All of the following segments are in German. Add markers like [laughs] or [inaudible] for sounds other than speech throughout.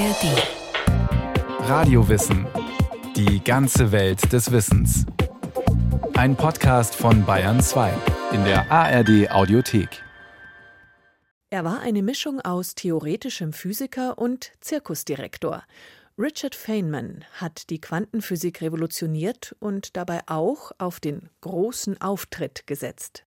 ARD. Radiowissen. Die ganze Welt des Wissens. Ein Podcast von Bayern 2 in der ARD Audiothek. Er war eine Mischung aus theoretischem Physiker und Zirkusdirektor. Richard Feynman hat die Quantenphysik revolutioniert und dabei auch auf den großen Auftritt gesetzt.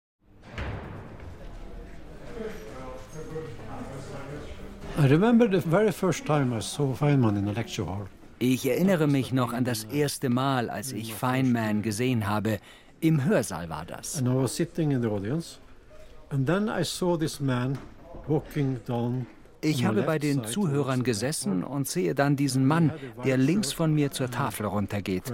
Ich erinnere mich noch an das erste Mal, als ich Feynman gesehen habe. Im Hörsaal war das. And I was sitting in the audience, and then I saw this man walking down Ich habe bei den Zuhörern gesessen und sehe dann diesen Mann, der links von mir zur Tafel runtergeht.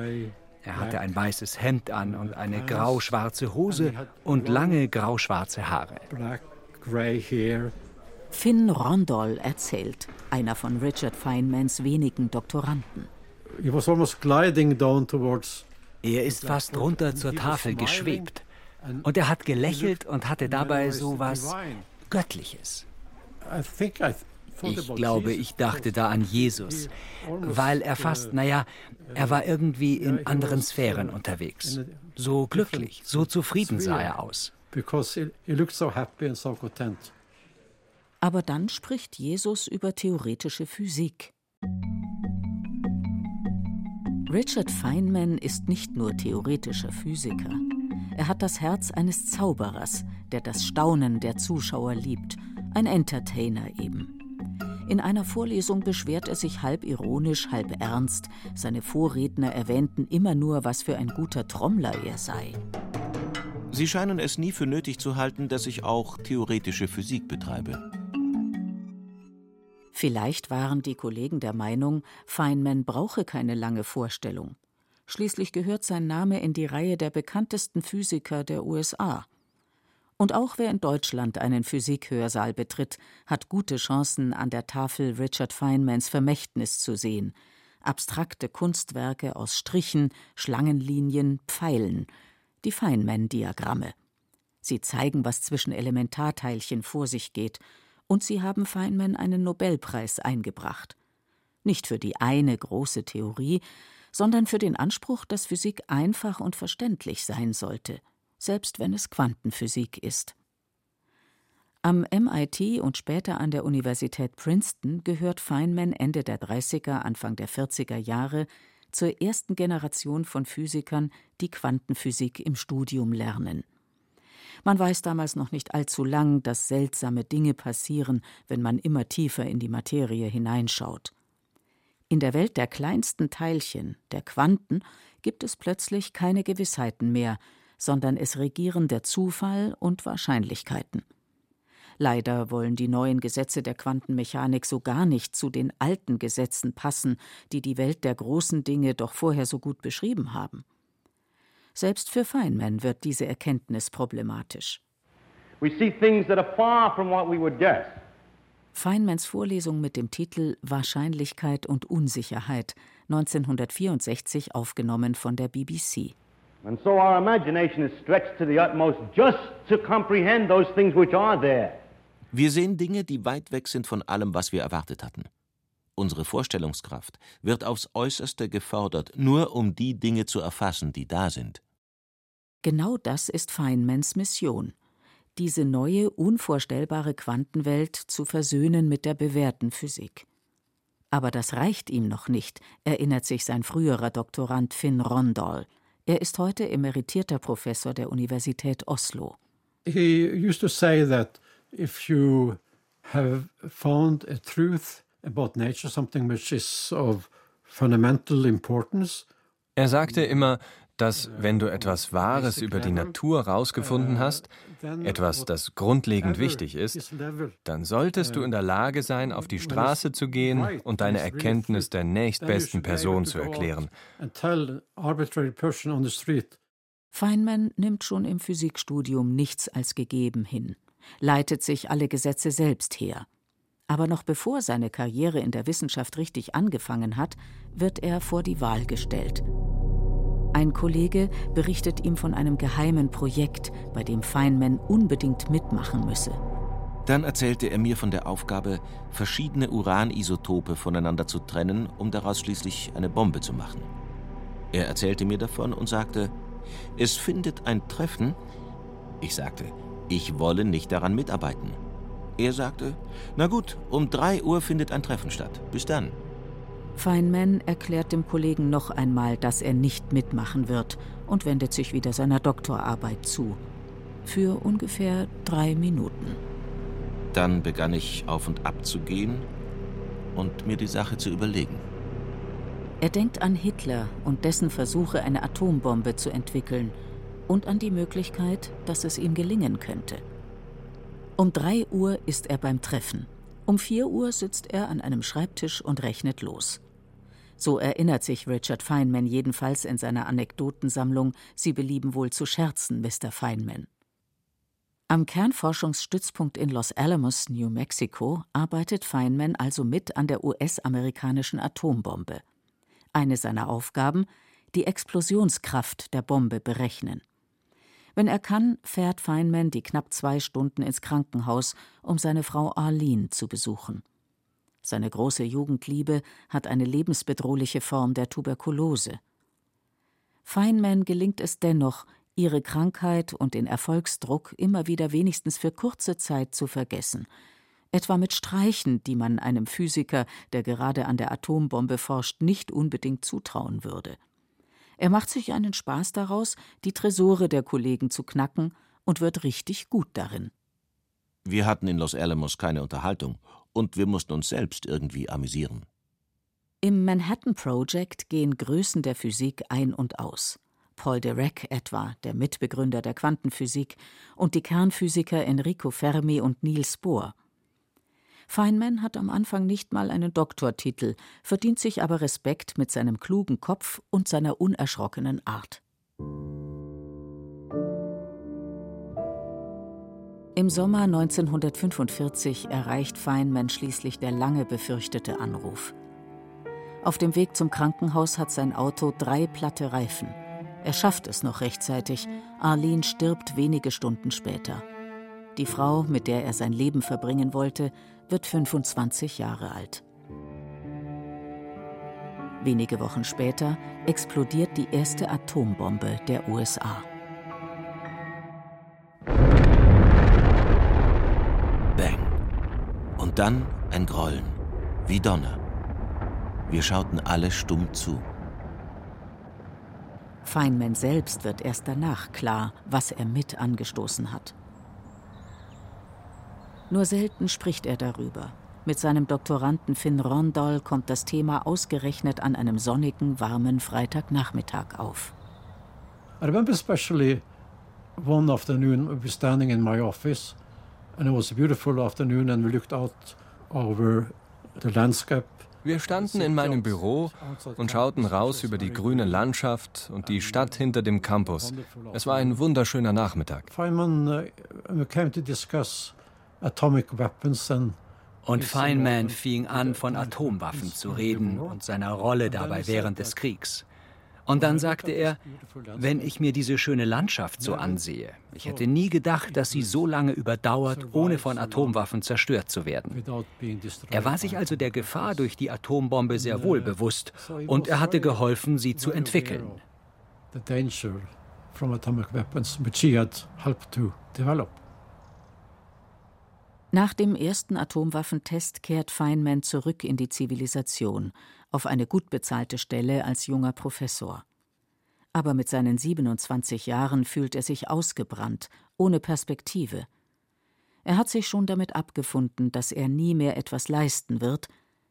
Er hatte ein weißes Hemd an und eine grau-schwarze Hose und lange grau-schwarze Haare. Finn Rondol erzählt, einer von Richard Feynmans wenigen Doktoranden. Er ist fast runter zur Tafel geschwebt. Und er hat gelächelt und hatte dabei so was Göttliches. Ich glaube, ich dachte da an Jesus, weil er fast, naja, er war irgendwie in anderen Sphären unterwegs. So glücklich, so zufrieden sah er aus. Aber dann spricht Jesus über theoretische Physik. Richard Feynman ist nicht nur theoretischer Physiker. Er hat das Herz eines Zauberers, der das Staunen der Zuschauer liebt ein Entertainer eben. In einer Vorlesung beschwert er sich halb ironisch, halb ernst. Seine Vorredner erwähnten immer nur, was für ein guter Trommler er sei. Sie scheinen es nie für nötig zu halten, dass ich auch theoretische Physik betreibe. Vielleicht waren die Kollegen der Meinung, Feynman brauche keine lange Vorstellung. Schließlich gehört sein Name in die Reihe der bekanntesten Physiker der USA. Und auch wer in Deutschland einen Physikhörsaal betritt, hat gute Chancen, an der Tafel Richard Feynmans Vermächtnis zu sehen. Abstrakte Kunstwerke aus Strichen, Schlangenlinien, Pfeilen, die Feynman-Diagramme. Sie zeigen, was zwischen Elementarteilchen vor sich geht, und sie haben Feynman einen Nobelpreis eingebracht. Nicht für die eine große Theorie, sondern für den Anspruch, dass Physik einfach und verständlich sein sollte – selbst wenn es Quantenphysik ist. Am MIT und später an der Universität Princeton gehört Feynman Ende der 30er, Anfang der 40er Jahre zur ersten Generation von Physikern, die Quantenphysik im Studium lernen. Man weiß damals noch nicht allzu lang, dass seltsame Dinge passieren, wenn man immer tiefer in die Materie hineinschaut. In der Welt der kleinsten Teilchen, der Quanten, gibt es plötzlich keine Gewissheiten mehr, sondern es regieren der Zufall und Wahrscheinlichkeiten. Leider wollen die neuen Gesetze der Quantenmechanik so gar nicht zu den alten Gesetzen passen, die die Welt der großen Dinge doch vorher so gut beschrieben haben. Selbst für Feynman wird diese Erkenntnis problematisch. Feynmans Vorlesung mit dem Titel Wahrscheinlichkeit und Unsicherheit, 1964 aufgenommen von der BBC. And so our imagination is stretched to the utmost just to comprehend those things which are there. Wir sehen Dinge, die weit weg sind von allem, was wir erwartet hatten. Unsere Vorstellungskraft wird aufs äußerste gefordert, nur um die Dinge zu erfassen, die da sind. Genau das ist Feynmans Mission, diese neue, unvorstellbare Quantenwelt zu versöhnen mit der bewährten Physik. Aber das reicht ihm noch nicht, erinnert sich sein früherer Doktorand Finn Rondal. Er ist heute emeritierter Professor der Universität Oslo. He used to say that if you have found a truth about nature, something which is of fundamental importance. Er sagte immer, dass wenn du etwas Wahres über die Natur rausgefunden hast, etwas, das grundlegend wichtig ist, dann solltest du in der Lage sein, auf die Straße zu gehen und deine Erkenntnis der nächstbesten Person zu erklären. Feynman nimmt schon im Physikstudium nichts als gegeben hin, leitet sich alle Gesetze selbst her. Aber noch bevor seine Karriere in der Wissenschaft richtig angefangen hat, wird er vor die Wahl gestellt. Ein Kollege berichtet ihm von einem geheimen Projekt, bei dem Feynman unbedingt mitmachen müsse. Dann erzählte er mir von der Aufgabe, verschiedene Uranisotope voneinander zu trennen, um daraus schließlich eine Bombe zu machen. Er erzählte mir davon und sagte, es findet ein Treffen. Ich sagte, ich wolle nicht daran mitarbeiten. Er sagte, na gut, um drei Uhr findet ein Treffen statt. Bis dann. Feynman erklärt dem Kollegen noch einmal, dass er nicht mitmachen wird und wendet sich wieder seiner Doktorarbeit zu. Für ungefähr drei Minuten. Dann begann ich auf und ab zu gehen und mir die Sache zu überlegen. Er denkt an Hitler und dessen Versuche, eine Atombombe zu entwickeln und an die Möglichkeit, dass es ihm gelingen könnte. Um drei Uhr ist er beim Treffen. Um vier Uhr sitzt er an einem Schreibtisch und rechnet los. So erinnert sich Richard Feynman jedenfalls in seiner Anekdotensammlung Sie belieben wohl zu scherzen, Mr. Feynman. Am Kernforschungsstützpunkt in Los Alamos, New Mexico, arbeitet Feynman also mit an der US-amerikanischen Atombombe. Eine seiner Aufgaben, die Explosionskraft der Bombe berechnen. Wenn er kann, fährt Feynman die knapp zwei Stunden ins Krankenhaus, um seine Frau Arlene zu besuchen. Seine große Jugendliebe hat eine lebensbedrohliche Form der Tuberkulose. Feynman gelingt es dennoch, ihre Krankheit und den Erfolgsdruck immer wieder wenigstens für kurze Zeit zu vergessen, etwa mit Streichen, die man einem Physiker, der gerade an der Atombombe forscht, nicht unbedingt zutrauen würde. Er macht sich einen Spaß daraus, die Tresore der Kollegen zu knacken und wird richtig gut darin. Wir hatten in Los Alamos keine Unterhaltung und wir mussten uns selbst irgendwie amüsieren. Im Manhattan Project gehen Größen der Physik ein und aus. Paul Dirac etwa, der Mitbegründer der Quantenphysik, und die Kernphysiker Enrico Fermi und Niels Bohr. Feynman hat am Anfang nicht mal einen Doktortitel, verdient sich aber Respekt mit seinem klugen Kopf und seiner unerschrockenen Art. Im Sommer 1945 erreicht Feynman schließlich der lange befürchtete Anruf. Auf dem Weg zum Krankenhaus hat sein Auto drei platte Reifen. Er schafft es noch rechtzeitig. Arlene stirbt wenige Stunden später. Die Frau, mit der er sein Leben verbringen wollte, wird 25 Jahre alt. Wenige Wochen später explodiert die erste Atombombe der USA. Und dann ein Grollen, wie Donner. Wir schauten alle stumm zu. Feynman selbst wird erst danach klar, was er mit angestoßen hat. Nur selten spricht er darüber. Mit seinem Doktoranden Finn Rondal kommt das Thema ausgerechnet an einem sonnigen, warmen Freitagnachmittag auf. I remember especially one afternoon we were standing in my office and it was a beautiful afternoon and we looked out over the landscape wir standen in meinem Büro und schauten raus über die grüne Landschaft und die Stadt hinter dem Campus. Es war ein wunderschöner Nachmittag. Und Feynman fing an, von Atomwaffen zu reden und seiner Rolle dabei während des Kriegs. Und dann sagte er, wenn ich mir diese schöne Landschaft so ansehe, ich hätte nie gedacht, dass sie so lange überdauert, ohne von Atomwaffen zerstört zu werden. Er war sich also der Gefahr durch die Atombombe sehr wohl bewusst und er hatte geholfen, sie zu entwickeln. Nach dem ersten Atomwaffentest kehrt Feynman zurück in die Zivilisation auf eine gut bezahlte Stelle als junger Professor. Aber mit seinen 27 Jahren fühlt er sich ausgebrannt, ohne Perspektive. Er hat sich schon damit abgefunden, dass er nie mehr etwas leisten wird,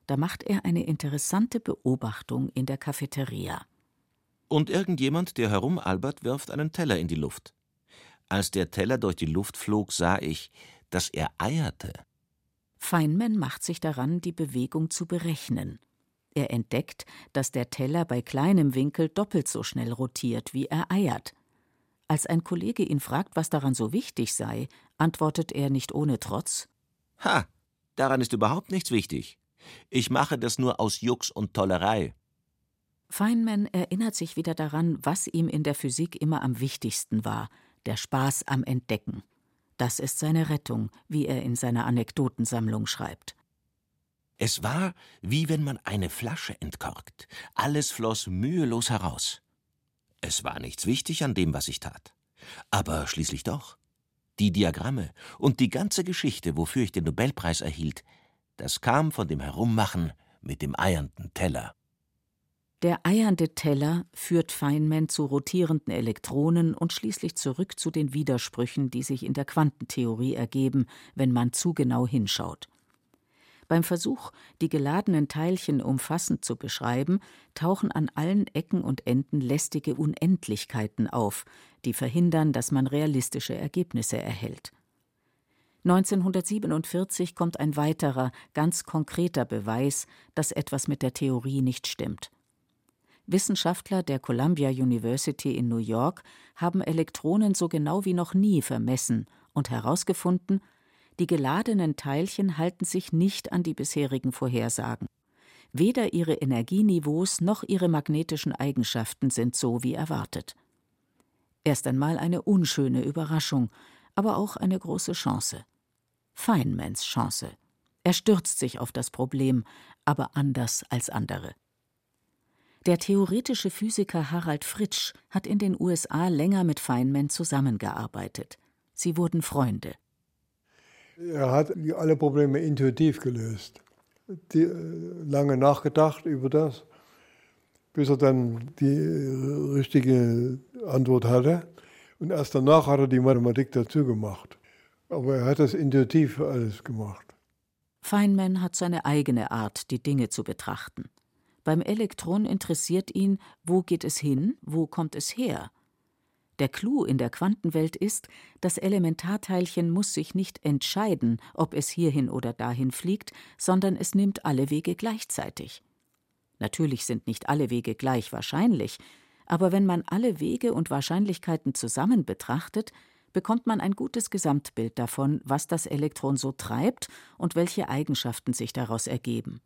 da macht er eine interessante Beobachtung in der Cafeteria. Und irgendjemand, der herumalbert, wirft einen Teller in die Luft. Als der Teller durch die Luft flog, sah ich, dass er eierte. Feynman macht sich daran, die Bewegung zu berechnen. Er entdeckt, dass der Teller bei kleinem Winkel doppelt so schnell rotiert, wie er eiert. Als ein Kollege ihn fragt, was daran so wichtig sei, antwortet er nicht ohne Trotz Ha, daran ist überhaupt nichts wichtig. Ich mache das nur aus Jux und Tollerei. Feynman erinnert sich wieder daran, was ihm in der Physik immer am wichtigsten war, der Spaß am Entdecken. Das ist seine Rettung, wie er in seiner Anekdotensammlung schreibt. Es war, wie wenn man eine Flasche entkorkt. Alles floss mühelos heraus. Es war nichts wichtig an dem, was ich tat. Aber schließlich doch. Die Diagramme und die ganze Geschichte, wofür ich den Nobelpreis erhielt, das kam von dem Herummachen mit dem eiernden Teller. Der eiernde Teller führt Feynman zu rotierenden Elektronen und schließlich zurück zu den Widersprüchen, die sich in der Quantentheorie ergeben, wenn man zu genau hinschaut. Beim Versuch, die geladenen Teilchen umfassend zu beschreiben, tauchen an allen Ecken und Enden lästige Unendlichkeiten auf, die verhindern, dass man realistische Ergebnisse erhält. 1947 kommt ein weiterer, ganz konkreter Beweis, dass etwas mit der Theorie nicht stimmt. Wissenschaftler der Columbia University in New York haben Elektronen so genau wie noch nie vermessen und herausgefunden, die geladenen Teilchen halten sich nicht an die bisherigen Vorhersagen. Weder ihre Energieniveaus noch ihre magnetischen Eigenschaften sind so wie erwartet. Erst einmal eine unschöne Überraschung, aber auch eine große Chance. Feynmans Chance. Er stürzt sich auf das Problem, aber anders als andere. Der theoretische Physiker Harald Fritsch hat in den USA länger mit Feynman zusammengearbeitet. Sie wurden Freunde. Er hat alle Probleme intuitiv gelöst. Die, äh, lange nachgedacht über das, bis er dann die richtige Antwort hatte. Und erst danach hat er die Mathematik dazu gemacht. Aber er hat das intuitiv alles gemacht. Feynman hat seine eigene Art, die Dinge zu betrachten. Beim Elektron interessiert ihn, wo geht es hin, wo kommt es her. Der Clou in der Quantenwelt ist, das Elementarteilchen muss sich nicht entscheiden, ob es hierhin oder dahin fliegt, sondern es nimmt alle Wege gleichzeitig. Natürlich sind nicht alle Wege gleich wahrscheinlich, aber wenn man alle Wege und Wahrscheinlichkeiten zusammen betrachtet, bekommt man ein gutes Gesamtbild davon, was das Elektron so treibt und welche Eigenschaften sich daraus ergeben.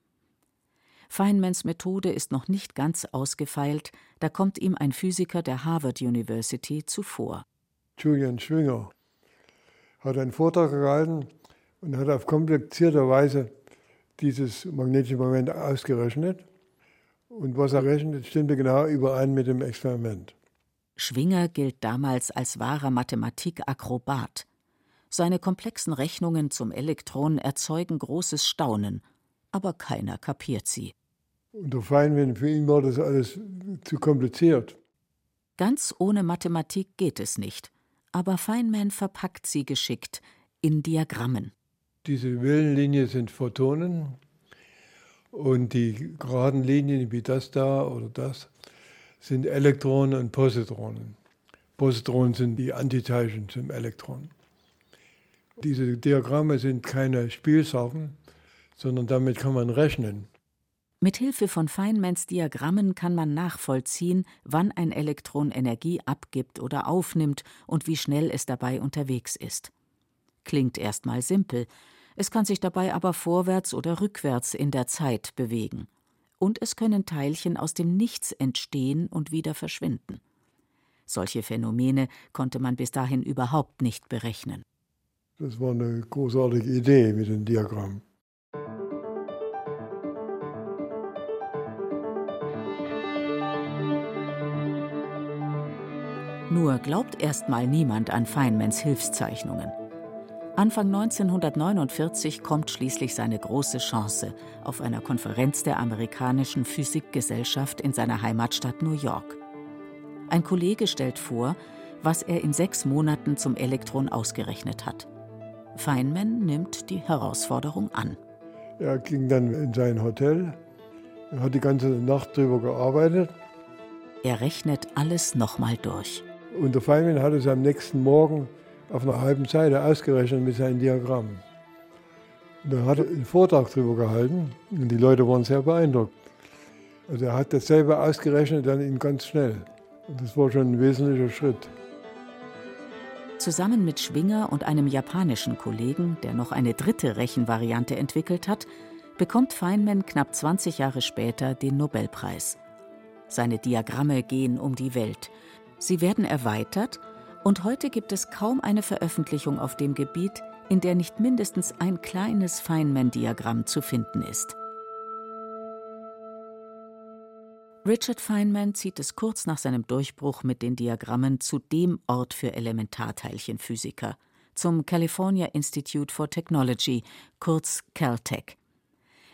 Feynmans Methode ist noch nicht ganz ausgefeilt, da kommt ihm ein Physiker der Harvard University zuvor. Julian Schwinger hat einen Vortrag gehalten und hat auf komplizierte Weise dieses magnetische Moment ausgerechnet. Und was er rechnet, stimmte genau überein mit dem Experiment. Schwinger gilt damals als wahrer Mathematikakrobat. Seine komplexen Rechnungen zum Elektron erzeugen großes Staunen, aber keiner kapiert sie. Und der Feynman, für ihn war das alles zu kompliziert. Ganz ohne Mathematik geht es nicht, aber Feynman verpackt sie geschickt in Diagrammen. Diese Wellenlinie sind Photonen und die geraden Linien wie das da oder das sind Elektronen und Positronen. Positronen sind die Antiteilchen zum Elektron. Diese Diagramme sind keine Spielsachen, sondern damit kann man rechnen. Mit Hilfe von Feynmans Diagrammen kann man nachvollziehen, wann ein Elektron Energie abgibt oder aufnimmt und wie schnell es dabei unterwegs ist. Klingt erstmal simpel, es kann sich dabei aber vorwärts oder rückwärts in der Zeit bewegen. Und es können Teilchen aus dem Nichts entstehen und wieder verschwinden. Solche Phänomene konnte man bis dahin überhaupt nicht berechnen. Das war eine großartige Idee mit dem Diagramm. Nur glaubt erstmal niemand an Feynmans Hilfszeichnungen. Anfang 1949 kommt schließlich seine große Chance auf einer Konferenz der amerikanischen Physikgesellschaft in seiner Heimatstadt New York. Ein Kollege stellt vor, was er in sechs Monaten zum Elektron ausgerechnet hat. Feynman nimmt die Herausforderung an. Er ging dann in sein Hotel, er hat die ganze Nacht drüber gearbeitet. Er rechnet alles nochmal durch. Und der Feynman hat es am nächsten Morgen auf einer halben Seite ausgerechnet mit seinen Diagrammen. Er hat einen Vortrag darüber gehalten und die Leute waren sehr beeindruckt. Also er hat dasselbe ausgerechnet, dann in ganz schnell. Und das war schon ein wesentlicher Schritt. Zusammen mit Schwinger und einem japanischen Kollegen, der noch eine dritte Rechenvariante entwickelt hat, bekommt Feynman knapp 20 Jahre später den Nobelpreis. Seine Diagramme gehen um die Welt Sie werden erweitert Und heute gibt es kaum eine Veröffentlichung auf dem Gebiet, in der nicht mindestens ein kleines Feynman-Diagramm zu finden ist. Richard Feynman zieht es kurz nach seinem Durchbruch mit den Diagrammen zu dem Ort für Elementarteilchenphysiker, zum California Institute for Technology, kurz Caltech.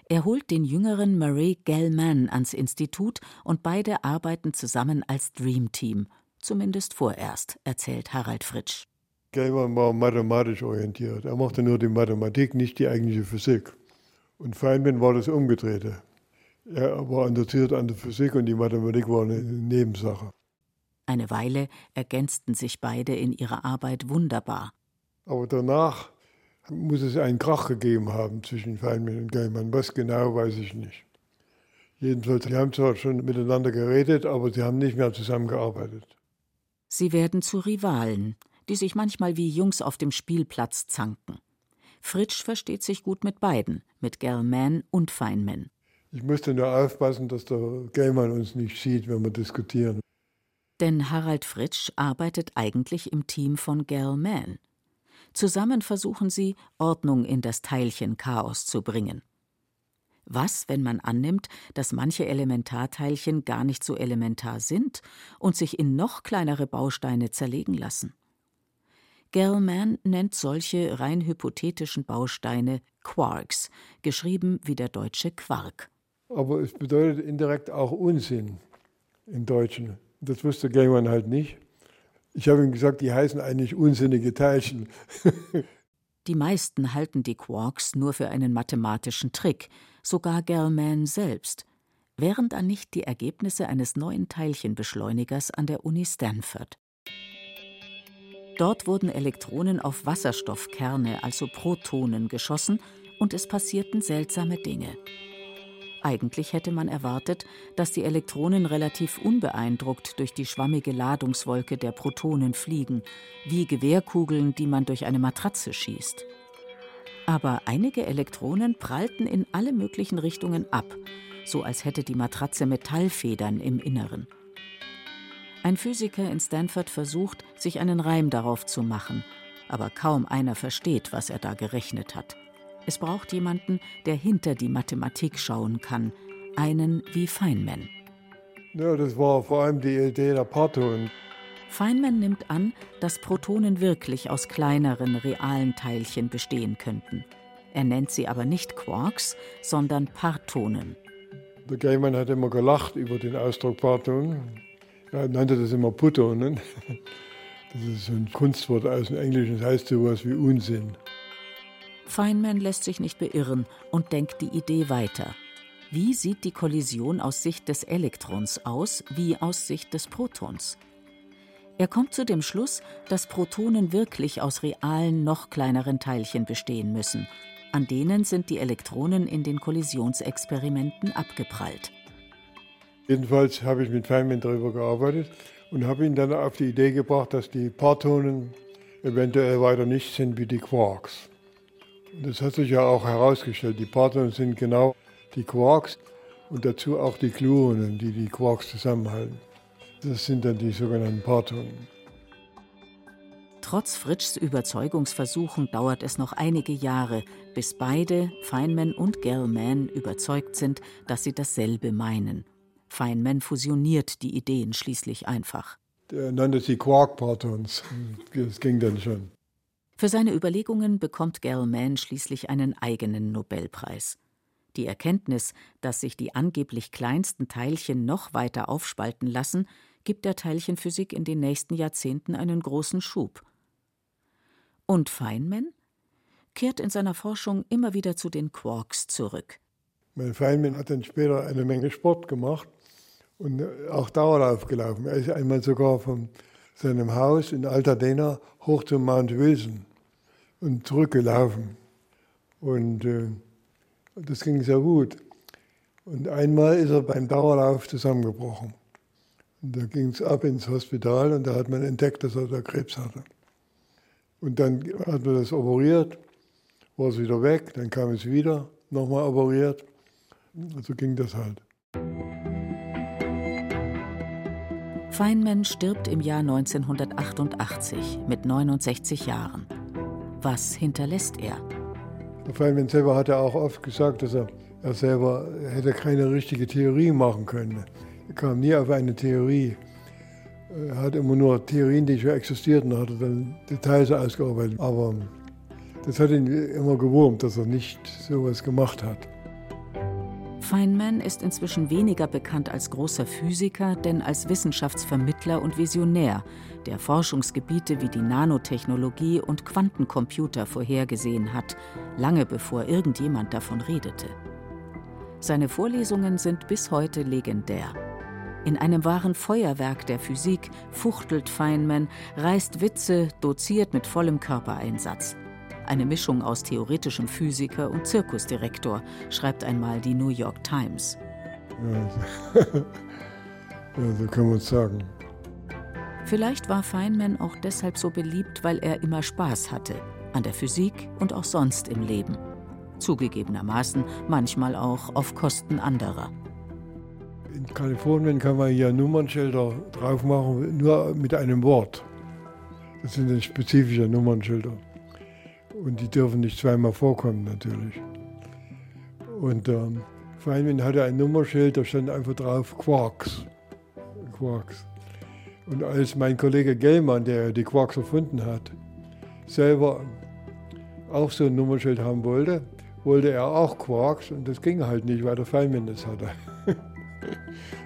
Er holt den jüngeren Murray Gell-Mann ans Institut und beide arbeiten zusammen als Dream Team, zumindest vorerst, erzählt Harald Fritsch. Gell-Mann war mathematisch orientiert. Er mochte nur die Mathematik, nicht die eigentliche Physik. Und Feynman war das Umgedrehte. Er war interessiert an der Physik und die Mathematik war eine Nebensache. Eine Weile ergänzten sich beide in ihrer Arbeit wunderbar. Aber danach muss es einen Krach gegeben haben zwischen Feynman und Gaiman. Was genau, weiß ich nicht. Jedenfalls, sie haben zwar schon miteinander geredet, aber sie haben nicht mehr zusammengearbeitet. Sie werden zu Rivalen, die sich manchmal wie Jungs auf dem Spielplatz zanken. Fritsch versteht sich gut mit beiden, mit Gellman und Feynman. Ich musste nur aufpassen, dass der Gellman uns nicht sieht, wenn wir diskutieren. Denn Harald Fritsch arbeitet eigentlich im Team von Gellman. Zusammen versuchen sie, Ordnung in das Teilchen Chaos zu bringen. Was, wenn man annimmt, dass manche Elementarteilchen gar nicht so elementar sind und sich in noch kleinere Bausteine zerlegen lassen? Gell-Mann nennt solche rein hypothetischen Bausteine Quarks, geschrieben wie der deutsche Quark. Aber es bedeutet indirekt auch Unsinn im Deutschen. Das wusste Gell-Mann halt nicht. Ich habe ihm gesagt, die heißen eigentlich unsinnige Teilchen. [laughs] die meisten halten die Quarks nur für einen mathematischen Trick, sogar Gell-Mann selbst. Wären dann nicht die Ergebnisse eines neuen Teilchenbeschleunigers an der Uni Stanford. Dort wurden Elektronen auf Wasserstoffkerne, also Protonen, geschossen und es passierten seltsame Dinge. Eigentlich hätte man erwartet, dass die Elektronen relativ unbeeindruckt durch die schwammige Ladungswolke der Protonen fliegen, wie Gewehrkugeln, die man durch eine Matratze schießt. Aber einige Elektronen prallten in alle möglichen Richtungen ab, so als hätte die Matratze Metallfedern im Inneren. Ein Physiker in Stanford versucht, sich einen Reim darauf zu machen, aber kaum einer versteht, was er da gerechnet hat. Es braucht jemanden, der hinter die Mathematik schauen kann, einen wie Feynman. Ja, das war vor allem die Idee der Partonen. Feynman nimmt an, dass Protonen wirklich aus kleineren realen Teilchen bestehen könnten. Er nennt sie aber nicht Quarks, sondern Partonen. Der Gaiman hat immer gelacht über den Ausdruck Parton. Er nannte das immer Putonen. [laughs] Das ist so ein Kunstwort aus dem Englischen, das heißt sowas wie Unsinn. Feynman lässt sich nicht beirren und denkt die Idee weiter. Wie sieht die Kollision aus Sicht des Elektrons aus, wie aus Sicht des Protons? Er kommt zu dem Schluss, dass Protonen wirklich aus realen, noch kleineren Teilchen bestehen müssen. An denen sind die Elektronen in den Kollisionsexperimenten abgeprallt. Jedenfalls habe ich mit Feynman darüber gearbeitet und habe ihn dann auf die Idee gebracht, dass die Partonen eventuell weiter nicht sind wie die Quarks. Das hat sich ja auch herausgestellt. Die Partner sind genau die Quarks und dazu auch die Gluonen, die die Quarks zusammenhalten. Das sind dann die sogenannten Partonen. Trotz Fritschs Überzeugungsversuchen dauert es noch einige Jahre, bis beide, Feynman und Gell-Mann, überzeugt sind, dass sie dasselbe meinen. Feynman fusioniert die Ideen schließlich einfach. Der nannte sie Quark-Partons. Das ging dann schon. Für seine Überlegungen bekommt Gell-Mann schließlich einen eigenen Nobelpreis. Die Erkenntnis, dass sich die angeblich kleinsten Teilchen noch weiter aufspalten lassen, gibt der Teilchenphysik in den nächsten Jahrzehnten einen großen Schub. Und Feynman kehrt in seiner Forschung immer wieder zu den Quarks zurück. Mein Feynman hat dann später eine Menge Sport gemacht und auch Dauerlauf gelaufen. Er ist einmal sogar vom seinem Haus in Altadena hoch zum Mount Wilson und zurückgelaufen. Und äh, das ging sehr gut. Und einmal ist er beim Dauerlauf zusammengebrochen. Und da ging es ab ins Hospital und da hat man entdeckt, dass er da Krebs hatte. Und dann hat man das operiert, war es wieder weg, dann kam es wieder, nochmal operiert. So ging das halt. Feynman stirbt im Jahr 1988 mit 69 Jahren. Was hinterlässt er? Feynman selber hat ja auch oft gesagt, dass er, er selber hätte keine richtige Theorie machen können. Er kam nie auf eine Theorie. Er hat immer nur Theorien, die schon existierten, hat er dann Details ausgearbeitet. Aber das hat ihn immer gewurmt, dass er nicht sowas gemacht hat. Feynman ist inzwischen weniger bekannt als großer Physiker, denn als Wissenschaftsvermittler und Visionär, der Forschungsgebiete wie die Nanotechnologie und Quantencomputer vorhergesehen hat, lange bevor irgendjemand davon redete. Seine Vorlesungen sind bis heute legendär. In einem wahren Feuerwerk der Physik fuchtelt Feynman, reißt Witze, doziert mit vollem Körpereinsatz eine Mischung aus theoretischem Physiker und Zirkusdirektor, schreibt einmal die New York Times. [laughs] Ja, so kann man es sagen. Vielleicht war Feynman auch deshalb so beliebt, weil er immer Spaß hatte, an der Physik und auch sonst im Leben. Zugegebenermaßen manchmal auch auf Kosten anderer. In Kalifornien kann man hier Nummernschilder drauf machen, nur mit einem Wort. Das sind spezifische Nummernschilder. Und die dürfen nicht zweimal vorkommen natürlich. Und ähm, Feynman hatte ein Nummerschild, da stand einfach drauf Quarks. Quarks. Und als mein Kollege Gellmann, der die Quarks erfunden hat, selber auch so ein Nummerschild haben wollte, wollte er auch Quarks und das ging halt nicht, weil der Feynman das hatte.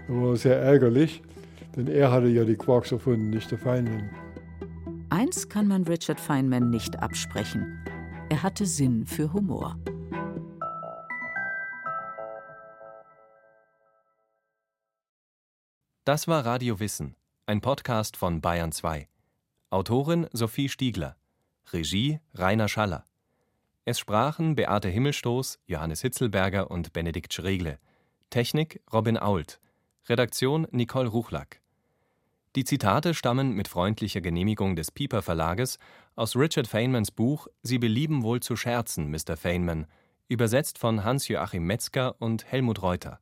Das war sehr ärgerlich, denn er hatte ja die Quarks erfunden, nicht der Feynman. Eins kann man Richard Feynman nicht absprechen. Er hatte Sinn für Humor. Das war Radio Wissen, ein Podcast von Bayern 2. Autorin Sophie Stiegler. Regie Rainer Schaller. Es sprachen Beate Himmelstoß, Johannes Hitzelberger und Benedikt Schregle. Technik Robin Ault. Redaktion Nicole Ruchlack. Die Zitate stammen mit freundlicher Genehmigung des Piper Verlages aus Richard Feynmans Buch Sie belieben wohl zu scherzen, Mr. Feynman, übersetzt von Hans-Joachim Metzger und Helmut Reuter.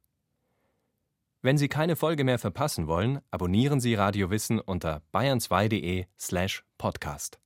Wenn Sie keine Folge mehr verpassen wollen, abonnieren Sie Radio Wissen unter bayern2.de slash podcast.